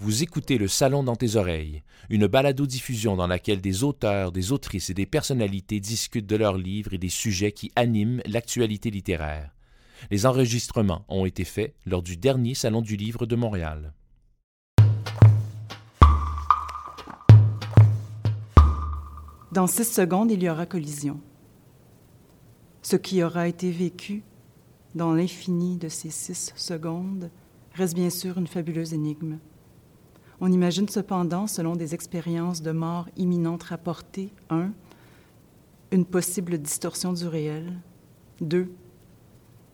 Vous écoutez Le Salon dans tes oreilles, une balado-diffusion dans laquelle des auteurs, des autrices et des personnalités discutent de leurs livres et des sujets qui animent l'actualité littéraire. Les enregistrements ont été faits lors du dernier Salon du Livre de Montréal. Dans six secondes, il y aura collision. Ce qui aura été vécu dans l'infini de ces six secondes reste bien sûr une fabuleuse énigme. On imagine cependant, selon des expériences de mort imminente rapportées, 1. Une possible distorsion du réel. 2.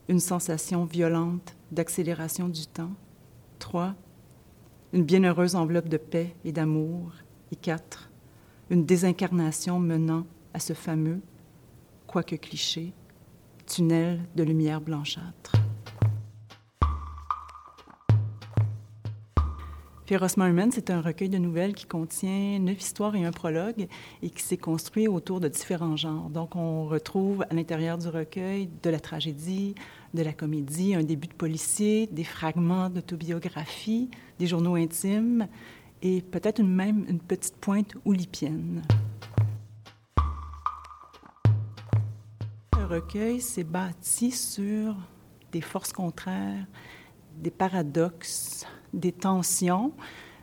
Une sensation violente d'accélération du temps. 3. Une bienheureuse enveloppe de paix et d'amour. Et 4. Une désincarnation menant à ce fameux, quoique cliché, tunnel de lumière blanchâtre. Férocement humaine, c'est un recueil de nouvelles qui contient neuf histoires et un prologue et qui s'est construit autour de différents genres. Donc, on retrouve à l'intérieur du recueil de la tragédie, de la comédie, un début de policier, des fragments d'autobiographie, des journaux intimes et peut-être même une petite pointe oulipienne. Le recueil s'est bâti sur des forces contraires, des paradoxes, des tensions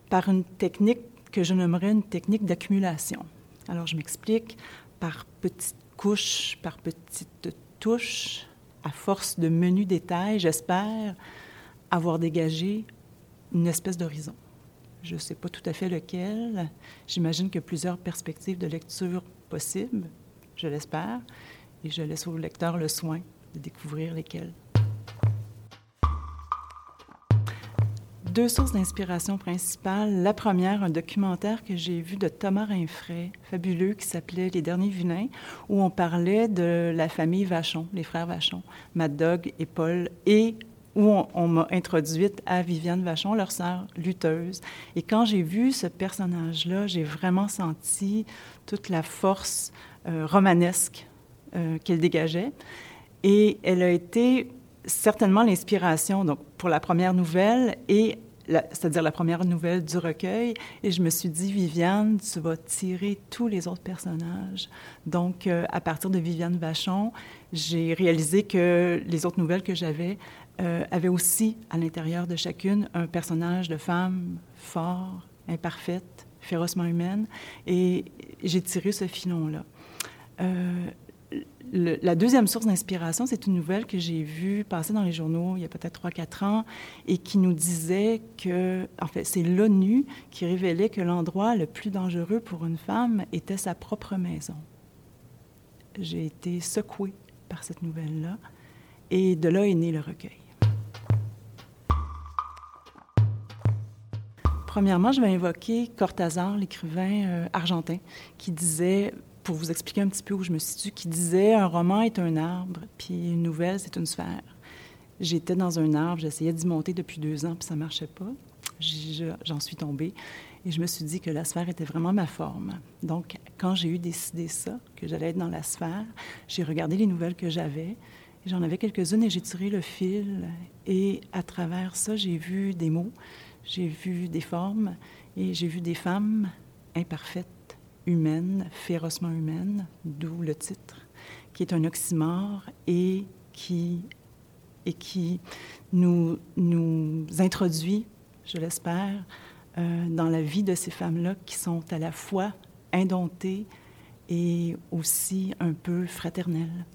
par une technique que je nommerais une technique d'accumulation. Alors, je m'explique par petites couches, par petites touches, à force de menus détails, j'espère avoir dégagé une espèce d'horizon. Je ne sais pas tout à fait lequel. J'imagine a plusieurs perspectives de lecture possibles, je l'espère, et je laisse au lecteur le soin de découvrir lesquelles. Deux sources d'inspiration principales. La première, un documentaire que j'ai vu de Thomas Rinfray, fabuleux, qui s'appelait Les Derniers Vilains, où on parlait de la famille Vachon, les frères Vachon, Mad Dog et Paul, et où on, m'a introduite à Viviane Vachon, leur sœur lutteuse. Et quand j'ai vu ce personnage-là, j'ai vraiment senti toute la force euh, romanesque euh, qu'elle dégageait. Et elle a été certainement l'inspiration donc pour la première nouvelle et c'est-à-dire la première nouvelle du recueil. Et je me suis dit, Viviane, tu vas tirer tous les autres personnages. Donc, euh, à partir de Viviane Vachon, j'ai réalisé que les autres nouvelles que j'avais euh, avaient aussi à l'intérieur de chacune un personnage de femme fort, imparfaite, férocement humaine. Et j'ai tiré ce filon-là. Euh, la deuxième source d'inspiration, c'est une nouvelle que j'ai vue passer dans les journaux il y a peut-être 3-4 ans et qui nous disait que, en fait, c'est l'ONU qui révélait que l'endroit le plus dangereux pour une femme était sa propre maison. J'ai été secouée par cette nouvelle-là et de là est né le recueil. Premièrement, je vais invoquer Cortázar, l'écrivain euh, argentin, qui disait pour vous expliquer un petit peu où je me situe, qui disait un roman est un arbre, puis une nouvelle, c'est une sphère. J'étais dans un arbre, j'essayais d'y monter depuis deux ans, puis ça marchait pas. J'en suis tombée et je me suis dit que la sphère était vraiment ma forme. Donc, quand j'ai eu décidé ça, que j'allais être dans la sphère, j'ai regardé les nouvelles que j'avais. J'en avais quelques-unes et j'ai tiré le fil. Et à travers ça, j'ai vu des mots, j'ai vu des formes et j'ai vu des femmes imparfaites humaine, férocement humaine, d'où le titre, qui est un oxymore et qui, et qui nous, nous introduit, je l'espère, euh, dans la vie de ces femmes-là qui sont à la fois indomptées et aussi un peu fraternelles.